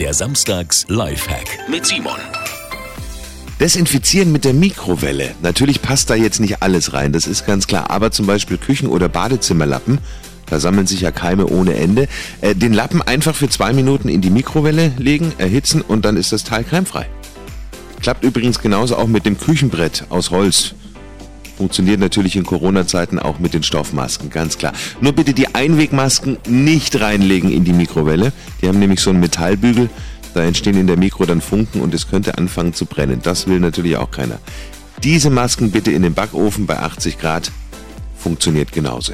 Der Samstags Lifehack mit Simon. Desinfizieren mit der Mikrowelle. Natürlich passt da jetzt nicht alles rein, das ist ganz klar. Aber zum Beispiel Küchen- oder Badezimmerlappen, da sammeln sich ja Keime ohne Ende. Äh, den Lappen einfach für zwei Minuten in die Mikrowelle legen, erhitzen und dann ist das Teil keimfrei. Klappt übrigens genauso auch mit dem Küchenbrett aus Holz. Funktioniert natürlich in Corona-Zeiten auch mit den Stoffmasken, ganz klar. Nur bitte die Einwegmasken nicht reinlegen in die Mikrowelle. Die haben nämlich so einen Metallbügel. Da entstehen in der Mikro dann Funken und es könnte anfangen zu brennen. Das will natürlich auch keiner. Diese Masken bitte in den Backofen bei 80 Grad. Funktioniert genauso.